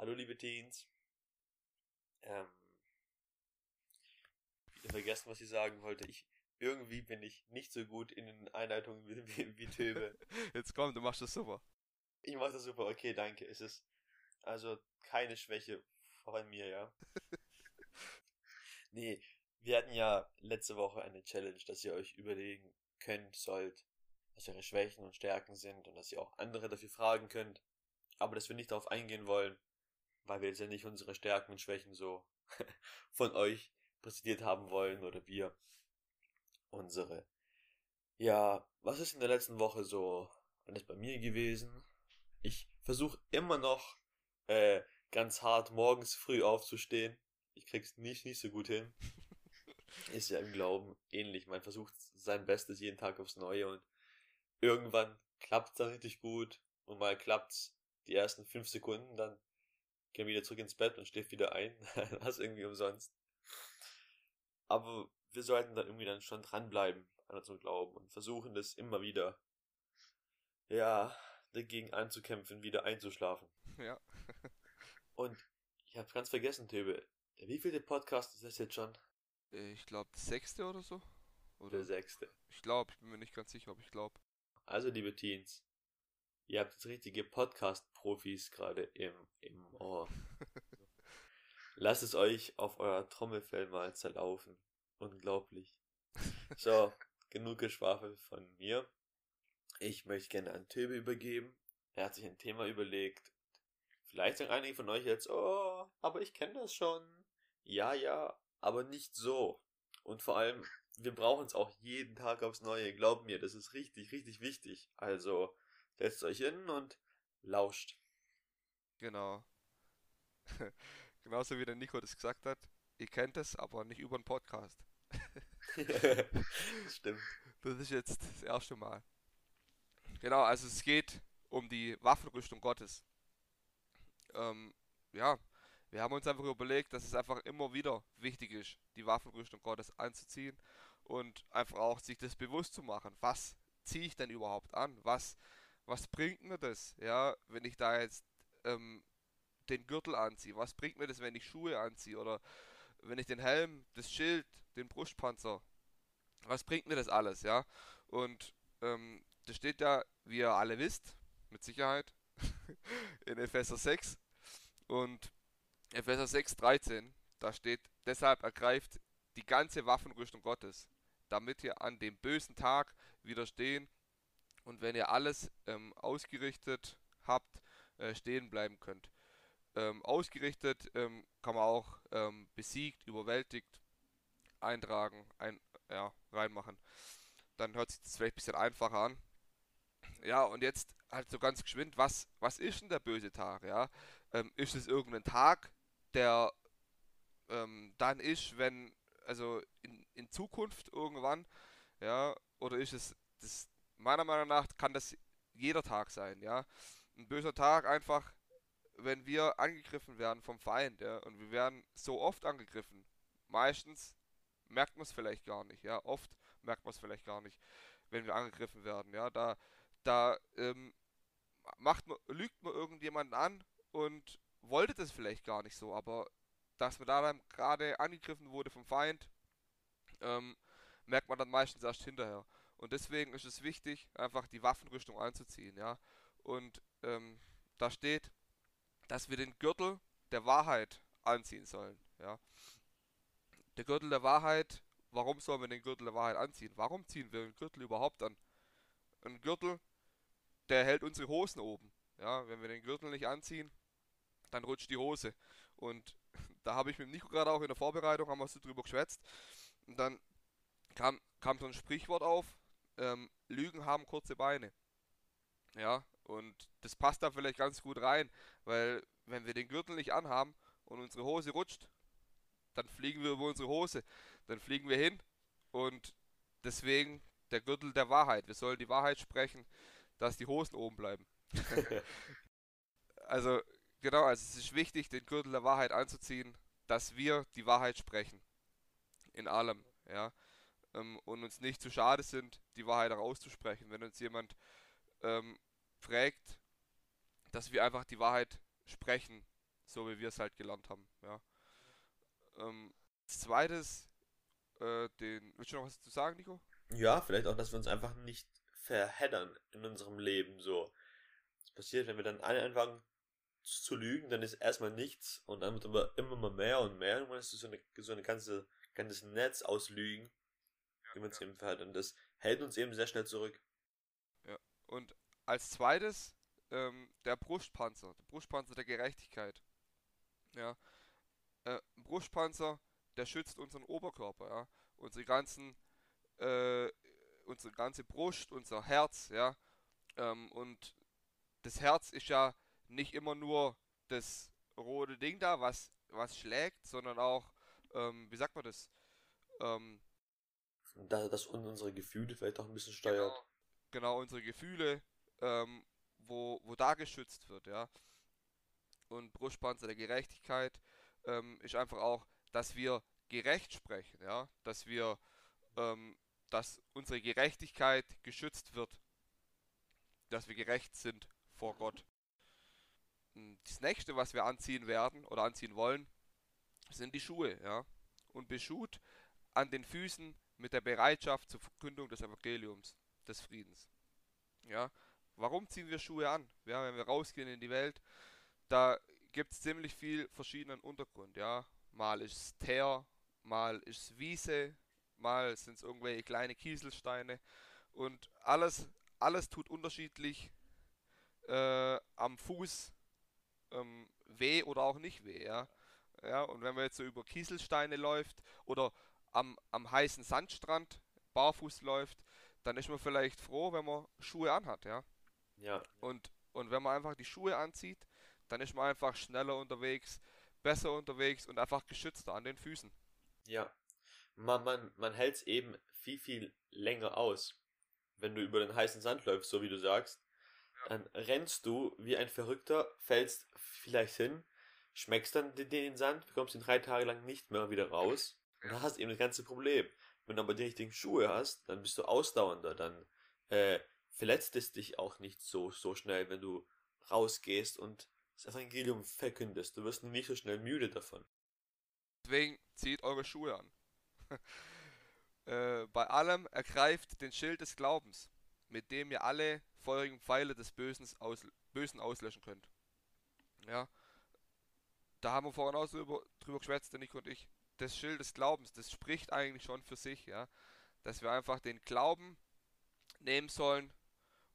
Hallo liebe Teens. Ähm, wieder vergessen, was ich sagen wollte. Ich, irgendwie bin ich nicht so gut in den Einleitungen wie, wie, wie Töbe. Jetzt komm, du machst das super. Ich mach das super, okay, danke. Es ist also keine Schwäche von mir, ja. nee, wir hatten ja letzte Woche eine Challenge, dass ihr euch überlegen könnt, sollt, was eure Schwächen und Stärken sind und dass ihr auch andere dafür fragen könnt. Aber dass wir nicht darauf eingehen wollen, weil wir jetzt ja nicht unsere Stärken und Schwächen so von euch präsentiert haben wollen oder wir unsere. Ja, was ist in der letzten Woche so alles bei mir gewesen? Ich versuche immer noch äh, ganz hart morgens früh aufzustehen. Ich krieg's nicht nicht so gut hin. ist ja im Glauben ähnlich. Man versucht sein Bestes jeden Tag aufs Neue und irgendwann klappt's dann richtig gut und mal klappt's die ersten fünf Sekunden, dann geh wieder zurück ins Bett und steh wieder ein. das irgendwie umsonst. Aber wir sollten dann irgendwie dann schon dranbleiben an unserem Glauben und versuchen das immer wieder, ja, dagegen anzukämpfen, wieder einzuschlafen. Ja. und ich habe ganz vergessen, Töbe. Wie viele Podcast ist das jetzt schon? Ich glaube, der sechste oder so. Oder der sechste. Ich glaube, ich bin mir nicht ganz sicher, ob ich glaube. Also, liebe Teens, ihr habt jetzt richtige Podcast-Profis gerade im, im Ohr. Lasst es euch auf euer Trommelfell mal zerlaufen. Unglaublich. So, genug Geschwafel von mir. Ich möchte gerne an Töbe übergeben. Er hat sich ein Thema überlegt. Vielleicht sagen einige von euch jetzt, oh, aber ich kenne das schon. Ja, ja, aber nicht so. Und vor allem, wir brauchen es auch jeden Tag aufs Neue. Glaubt mir, das ist richtig, richtig wichtig. Also, setzt euch hin und lauscht. Genau. Genauso wie der Nico das gesagt hat. Ihr kennt es, aber nicht über den Podcast. stimmt. Das ist jetzt das erste Mal. Genau, also es geht um die Waffenrüstung Gottes. Ähm, ja, wir haben uns einfach überlegt, dass es einfach immer wieder wichtig ist, die Waffenrüstung Gottes anzuziehen und einfach auch sich das bewusst zu machen. Was ziehe ich denn überhaupt an? Was, was bringt mir das, ja, wenn ich da jetzt ähm, den Gürtel anziehe? Was bringt mir das, wenn ich Schuhe anziehe oder wenn ich den Helm, das Schild, den Brustpanzer? Was bringt mir das alles, ja? Und ähm, das steht ja, wie ihr alle wisst, mit Sicherheit, in Epheser 6 und Epheser 6, 13, da steht, deshalb ergreift die ganze Waffenrüstung Gottes, damit ihr an dem bösen Tag widerstehen und wenn ihr alles ähm, ausgerichtet habt, äh, stehen bleiben könnt. Ähm, ausgerichtet ähm, kann man auch ähm, besiegt, überwältigt, eintragen, ein, ja, reinmachen. Dann hört sich das vielleicht ein bisschen einfacher an. Ja, und jetzt halt so ganz geschwind, was, was ist denn der böse Tag? Ja? Ähm, ist es irgendein Tag, der ähm, dann ist, wenn, also in, in Zukunft irgendwann, ja, oder ist es, das, meiner Meinung nach kann das jeder Tag sein, ja. Ein böser Tag einfach, wenn wir angegriffen werden vom Feind, ja, und wir werden so oft angegriffen. Meistens merkt man es vielleicht gar nicht, ja. Oft merkt man es vielleicht gar nicht, wenn wir angegriffen werden, ja. Da, da ähm, macht man, lügt man irgendjemanden an und wollte das vielleicht gar nicht so, aber dass man da gerade angegriffen wurde vom Feind, ähm, merkt man dann meistens erst hinterher. Und deswegen ist es wichtig, einfach die Waffenrüstung anzuziehen, ja. Und ähm, da steht, dass wir den Gürtel der Wahrheit anziehen sollen, ja. Der Gürtel der Wahrheit, warum sollen wir den Gürtel der Wahrheit anziehen? Warum ziehen wir den Gürtel überhaupt an? Ein Gürtel, der hält unsere Hosen oben, ja. Wenn wir den Gürtel nicht anziehen, dann rutscht die Hose. Und da habe ich mit Nico gerade auch in der Vorbereitung, haben wir so drüber geschwätzt. Und dann kam, kam so ein Sprichwort auf, ähm, Lügen haben kurze Beine. Ja, und das passt da vielleicht ganz gut rein, weil wenn wir den Gürtel nicht anhaben und unsere Hose rutscht, dann fliegen wir über unsere Hose, dann fliegen wir hin und deswegen der Gürtel der Wahrheit. Wir sollen die Wahrheit sprechen, dass die Hosen oben bleiben. also Genau, also es ist wichtig, den Gürtel der Wahrheit anzuziehen, dass wir die Wahrheit sprechen. In allem, ja. Ähm, und uns nicht zu schade sind, die Wahrheit herauszusprechen. Wenn uns jemand ähm, fragt, dass wir einfach die Wahrheit sprechen so wie wir es halt gelernt haben, ja. Ähm, zweites, äh, den, willst du noch was zu sagen, Nico? Ja, vielleicht auch, dass wir uns einfach nicht verheddern in unserem Leben, so. Das passiert, wenn wir dann alle anfangen zu lügen, dann ist erstmal nichts und dann wird aber immer mal mehr und mehr und dann ist so eine, so eine ganze, ganzes Netz aus Lügen, man es eben verhält und das hält uns eben sehr schnell zurück. Ja, und als zweites ähm, der Brustpanzer, der Brustpanzer der Gerechtigkeit. Ja, äh, Brustpanzer, der schützt unseren Oberkörper, ja, unsere ganzen, äh, unsere ganze Brust, unser Herz, ja, ähm, und das Herz ist ja nicht immer nur das rote Ding da, was, was schlägt, sondern auch, ähm, wie sagt man das? Ähm, da, dass unsere Gefühle vielleicht auch ein bisschen steuert. Genau, genau unsere Gefühle, ähm, wo, wo da geschützt wird, ja. Und Brustpanzer der Gerechtigkeit ähm, ist einfach auch, dass wir gerecht sprechen, ja, dass wir, ähm, dass unsere Gerechtigkeit geschützt wird, dass wir gerecht sind vor Gott. Das nächste, was wir anziehen werden oder anziehen wollen, sind die Schuhe, ja. Und beschut an den Füßen mit der Bereitschaft zur Verkündung des Evangeliums, des Friedens. Ja. Warum ziehen wir Schuhe an? Ja, wenn wir rausgehen in die Welt, da gibt es ziemlich viel verschiedenen Untergrund, ja. Mal ist es Teer, mal ist es Wiese, mal sind es irgendwelche kleine Kieselsteine und alles, alles tut unterschiedlich äh, am Fuß ähm, weh oder auch nicht weh, ja. Ja, und wenn man jetzt so über Kieselsteine läuft oder am, am heißen Sandstrand barfuß läuft, dann ist man vielleicht froh, wenn man Schuhe anhat, ja. Ja. Und, und wenn man einfach die Schuhe anzieht, dann ist man einfach schneller unterwegs, besser unterwegs und einfach geschützter an den Füßen. Ja. Man, man, man hält es eben viel, viel länger aus. Wenn du über den heißen Sand läufst, so wie du sagst, dann rennst du wie ein Verrückter, fällst vielleicht hin, schmeckst dann den, den Sand, bekommst ihn drei Tage lang nicht mehr wieder raus da hast eben das ganze Problem. Wenn du aber die richtigen Schuhe hast, dann bist du ausdauernder, dann äh, verletzt es dich auch nicht so, so schnell, wenn du rausgehst und das Evangelium verkündest. Du wirst nicht so schnell müde davon. Deswegen zieht eure Schuhe an. äh, bei allem ergreift den Schild des Glaubens, mit dem ihr alle feurigen Pfeile des Bösen, aus, Bösen auslöschen könnt. Ja. Da haben wir vorhin auch so über, drüber geschwätzt, der Nico und ich. Das Schild des Glaubens, das spricht eigentlich schon für sich, ja. Dass wir einfach den Glauben nehmen sollen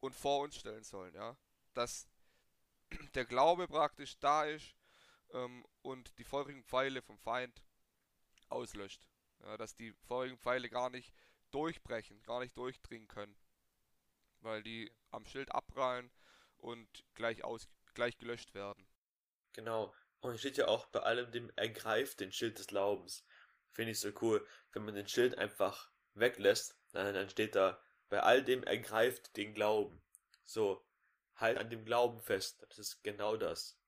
und vor uns stellen sollen, ja. Dass der Glaube praktisch da ist ähm, und die feurigen Pfeile vom Feind auslöscht. Ja, dass die feurigen Pfeile gar nicht durchbrechen, gar nicht durchdringen können weil die am Schild abprallen und gleich, aus, gleich gelöscht werden. Genau. Und es steht ja auch bei allem dem ergreift den Schild des Glaubens. Finde ich so cool. Wenn man den Schild einfach weglässt, dann, dann steht da, bei all dem ergreift den Glauben. So, halt an dem Glauben fest. Das ist genau das.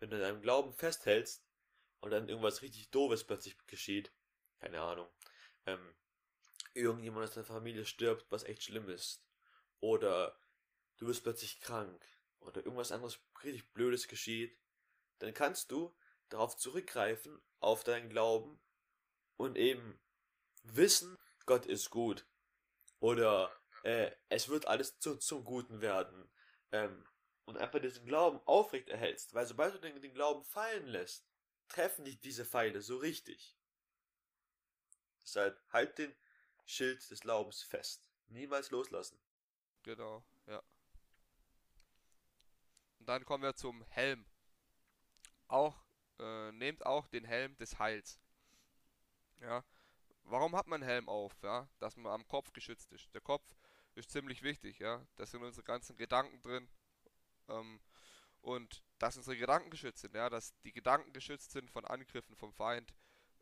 Wenn du an deinem Glauben festhältst und dann irgendwas richtig Doofes plötzlich geschieht, keine Ahnung, ähm, irgendjemand aus der Familie stirbt, was echt schlimm ist, oder du wirst plötzlich krank oder irgendwas anderes richtig Blödes geschieht, dann kannst du darauf zurückgreifen, auf deinen Glauben und eben wissen, Gott ist gut. Oder äh, es wird alles zu, zum Guten werden. Ähm, und einfach diesen Glauben aufrecht erhältst, weil sobald du den, den Glauben fallen lässt, treffen dich diese Pfeile so richtig. Deshalb halt den Schild des Glaubens fest. Niemals loslassen. Genau, ja. Und dann kommen wir zum Helm. Auch, äh, nehmt auch den Helm des Heils. Ja. Warum hat man einen Helm auf? Ja, dass man am Kopf geschützt ist. Der Kopf ist ziemlich wichtig, ja. Da sind unsere ganzen Gedanken drin. Ähm, und dass unsere Gedanken geschützt sind, ja, dass die Gedanken geschützt sind von Angriffen vom Feind,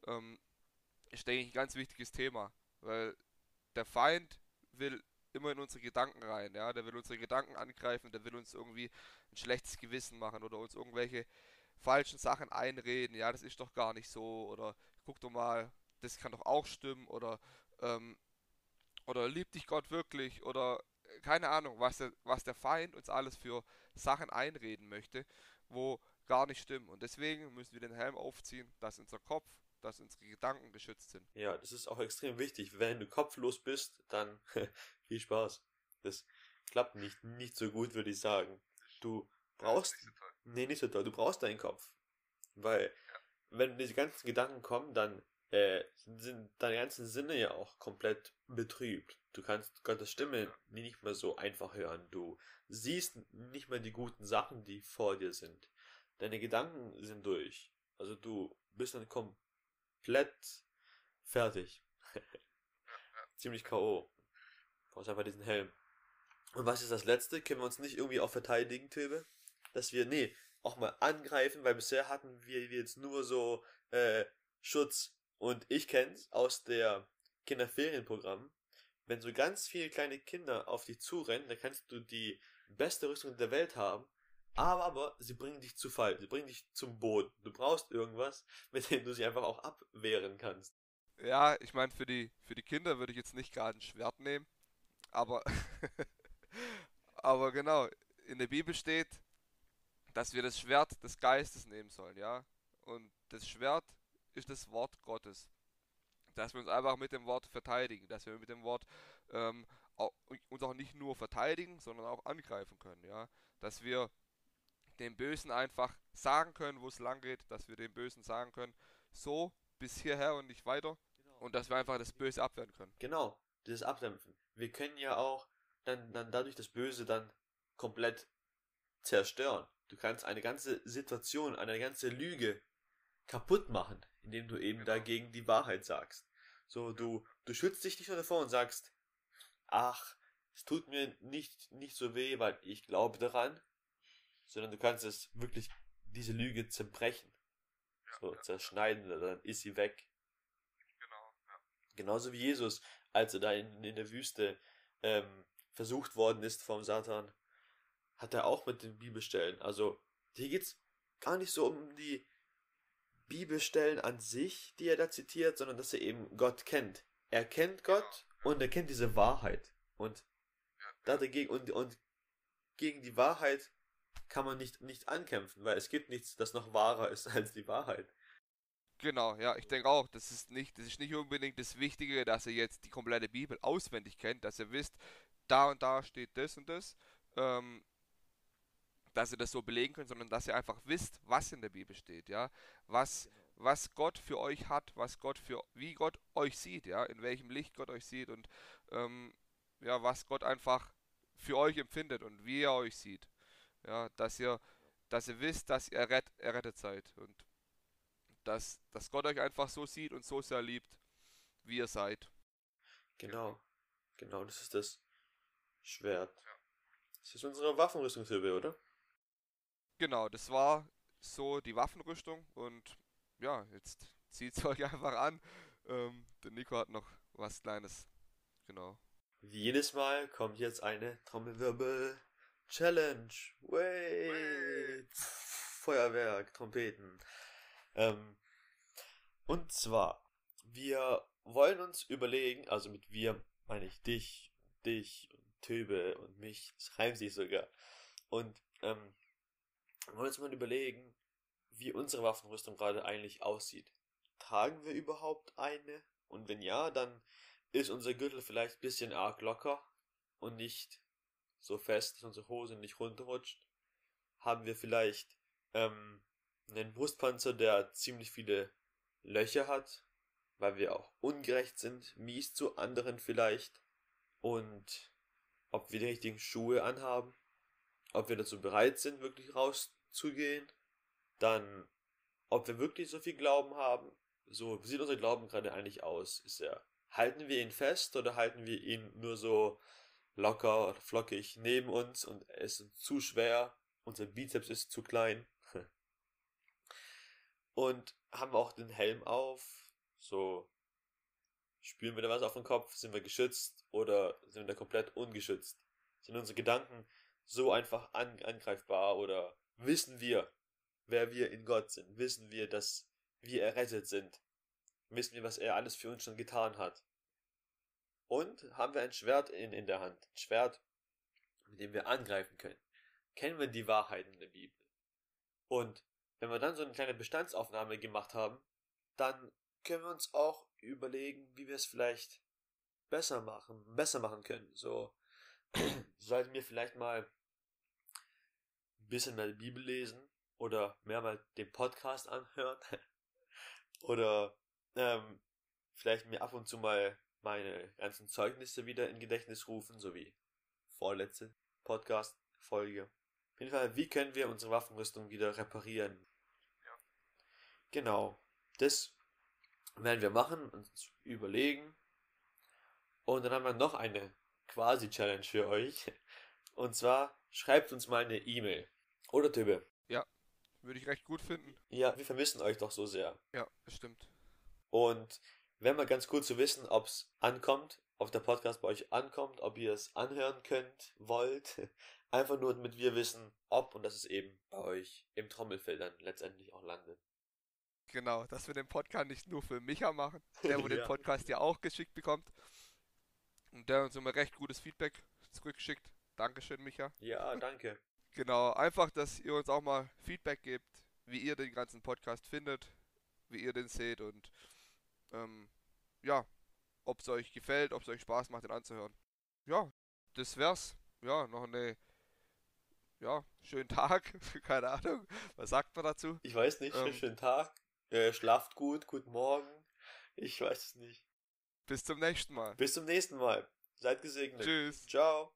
ähm, ist, denke ich, ein ganz wichtiges Thema. Weil der Feind will immer in unsere Gedanken rein, ja, der will unsere Gedanken angreifen, der will uns irgendwie ein schlechtes Gewissen machen oder uns irgendwelche falschen Sachen einreden, ja, das ist doch gar nicht so oder guck doch mal, das kann doch auch stimmen oder ähm, oder liebt dich Gott wirklich oder keine Ahnung, was der, was der Feind uns alles für Sachen einreden möchte, wo gar nicht stimmen. Und deswegen müssen wir den Helm aufziehen, dass unser Kopf, dass unsere Gedanken geschützt sind. Ja, das ist auch extrem wichtig. Wenn du kopflos bist, dann viel Spaß. Das klappt nicht, nicht so gut, würde ich sagen. Du brauchst. Ja, nicht so nee, nicht so toll. Du brauchst deinen Kopf. Weil, ja. wenn diese ganzen Gedanken kommen, dann äh, sind deine ganzen Sinne ja auch komplett betrübt. Du kannst Gottes Stimme ja. nicht mehr so einfach hören. Du siehst nicht mehr die guten Sachen, die vor dir sind. Deine Gedanken sind durch. Also du bist dann komplett fertig. Ziemlich K.O. Brauchst einfach diesen Helm. Und was ist das letzte? Können wir uns nicht irgendwie auch verteidigen, Töbe? Dass wir, nee, auch mal angreifen, weil bisher hatten wir jetzt nur so äh, Schutz. Und ich kenn's aus der Kinderferienprogramm. Wenn so ganz viele kleine Kinder auf dich zurennen, dann kannst du die beste Rüstung der Welt haben. Aber, aber, sie bringen dich zu Fall. Sie bringen dich zum Boden. Du brauchst irgendwas, mit dem du sie einfach auch abwehren kannst. Ja, ich meine, für die, für die Kinder würde ich jetzt nicht gerade ein Schwert nehmen. Aber, aber genau, in der Bibel steht, dass wir das Schwert des Geistes nehmen sollen, ja. Und das Schwert ist das Wort Gottes. Dass wir uns einfach mit dem Wort verteidigen, dass wir mit dem Wort ähm, auch, uns auch nicht nur verteidigen, sondern auch angreifen können, ja. Dass wir dem Bösen einfach sagen können, wo es lang geht, dass wir dem Bösen sagen können, so bis hierher und nicht weiter. Genau. Und dass wir einfach das Böse abwehren können. Genau, dieses Abdämpfen. Wir können ja auch dann, dann dadurch das Böse dann komplett zerstören. Du kannst eine ganze Situation, eine ganze Lüge kaputt machen, indem du eben genau. dagegen die Wahrheit sagst. So, du, du schützt dich nicht nur davor und sagst, ach, es tut mir nicht, nicht so weh, weil ich glaube daran, sondern du kannst es wirklich, diese Lüge zerbrechen. So, zerschneiden, dann ist sie weg. Genau, ja. Genauso wie Jesus, als er da in, in der Wüste ähm, versucht worden ist vom Satan, hat er auch mit den Bibelstellen. Also hier geht es gar nicht so um die Bibelstellen an sich, die er da zitiert, sondern dass er eben Gott kennt. Er kennt Gott und er kennt diese Wahrheit. Und da dagegen und, und gegen die Wahrheit kann man nicht, nicht ankämpfen, weil es gibt nichts, das noch wahrer ist als die Wahrheit. Genau, ja, ich denke auch, das ist nicht, das ist nicht unbedingt das Wichtige, dass ihr jetzt die komplette Bibel auswendig kennt, dass ihr wisst, da und da steht das und das. Ähm, dass ihr das so belegen könnt, sondern dass ihr einfach wisst, was in der Bibel steht, ja, was, was Gott für euch hat, was Gott für, wie Gott euch sieht, ja, in welchem Licht Gott euch sieht und ähm, ja, was Gott einfach für euch empfindet und wie er euch sieht, ja, dass ihr, dass ihr wisst, dass ihr errett, errettet seid und dass, dass Gott euch einfach so sieht und so sehr liebt, wie ihr seid. Genau, genau, das ist das Schwert. Das ist unsere Waffenrüstungshilfe, oder? Genau, das war so die Waffenrüstung und ja, jetzt zieht es euch einfach an. Ähm, der Nico hat noch was Kleines. Genau. Wie jedes Mal kommt jetzt eine Trommelwirbel Challenge. Wait. Feuerwerk, Trompeten. Ähm, und zwar, wir wollen uns überlegen, also mit wir meine ich dich, dich und Töbe und mich, es reimt sich sogar. Und ähm, wir wollen uns mal überlegen, wie unsere Waffenrüstung gerade eigentlich aussieht. Tragen wir überhaupt eine? Und wenn ja, dann ist unser Gürtel vielleicht ein bisschen arg locker und nicht so fest, dass unsere Hose nicht runterrutscht. Haben wir vielleicht ähm, einen Brustpanzer, der ziemlich viele Löcher hat, weil wir auch ungerecht sind, mies zu anderen vielleicht. Und ob wir die richtigen Schuhe anhaben ob wir dazu bereit sind, wirklich rauszugehen, dann, ob wir wirklich so viel Glauben haben, so, wie sieht unser Glauben gerade eigentlich aus? Ist er, halten wir ihn fest oder halten wir ihn nur so locker oder flockig neben uns und er ist zu schwer, unser Bizeps ist zu klein. Und haben wir auch den Helm auf, so, spüren wir da was auf dem Kopf, sind wir geschützt oder sind wir da komplett ungeschützt? Sind unsere Gedanken so einfach an, angreifbar oder wissen wir, wer wir in Gott sind? Wissen wir, dass wir errettet sind? Wissen wir, was er alles für uns schon getan hat? Und haben wir ein Schwert in, in der Hand? Ein Schwert, mit dem wir angreifen können. Kennen wir die Wahrheiten der Bibel? Und wenn wir dann so eine kleine Bestandsaufnahme gemacht haben, dann können wir uns auch überlegen, wie wir es vielleicht besser machen, besser machen können. So sollten wir vielleicht mal ein bisschen mehr die Bibel lesen oder mehrmals den Podcast anhören oder ähm, vielleicht mir ab und zu mal meine ganzen Zeugnisse wieder in Gedächtnis rufen, so wie vorletzte Podcast-Folge. Auf jeden Fall, wie können wir unsere Waffenrüstung wieder reparieren? Ja. Genau. Das werden wir machen, uns überlegen. Und dann haben wir noch eine quasi-Challenge für euch. Und zwar schreibt uns mal eine E-Mail. Oder Tübe. Ja, würde ich recht gut finden. Ja, wir vermissen euch doch so sehr. Ja, das stimmt. Und wäre mal ganz cool zu wissen, ob es ankommt, ob der Podcast bei euch ankommt, ob ihr es anhören könnt, wollt. Einfach nur, damit wir wissen, ob und dass es eben bei euch im Trommelfell dann letztendlich auch landet. Genau, dass wir den Podcast nicht nur für Micha machen, der wo Ja. den Podcast ja auch geschickt bekommt. Und der uns immer recht gutes Feedback zurückschickt. Dankeschön, Micha. Ja, danke. Genau, einfach, dass ihr uns auch mal Feedback gebt, wie ihr den ganzen Podcast findet, wie ihr den seht und ähm, ja, ob es euch gefällt, ob es euch Spaß macht, den anzuhören. Ja, das wär's. Ja, noch eine, ja, schönen Tag, keine Ahnung, was sagt man dazu? Ich weiß nicht, Ähm. schönen Tag. Äh, schlaft gut, guten Morgen. Ich weiß es nicht. Bis zum nächsten Mal. Bis zum nächsten Mal. Seid gesegnet. Tschüss. Ciao.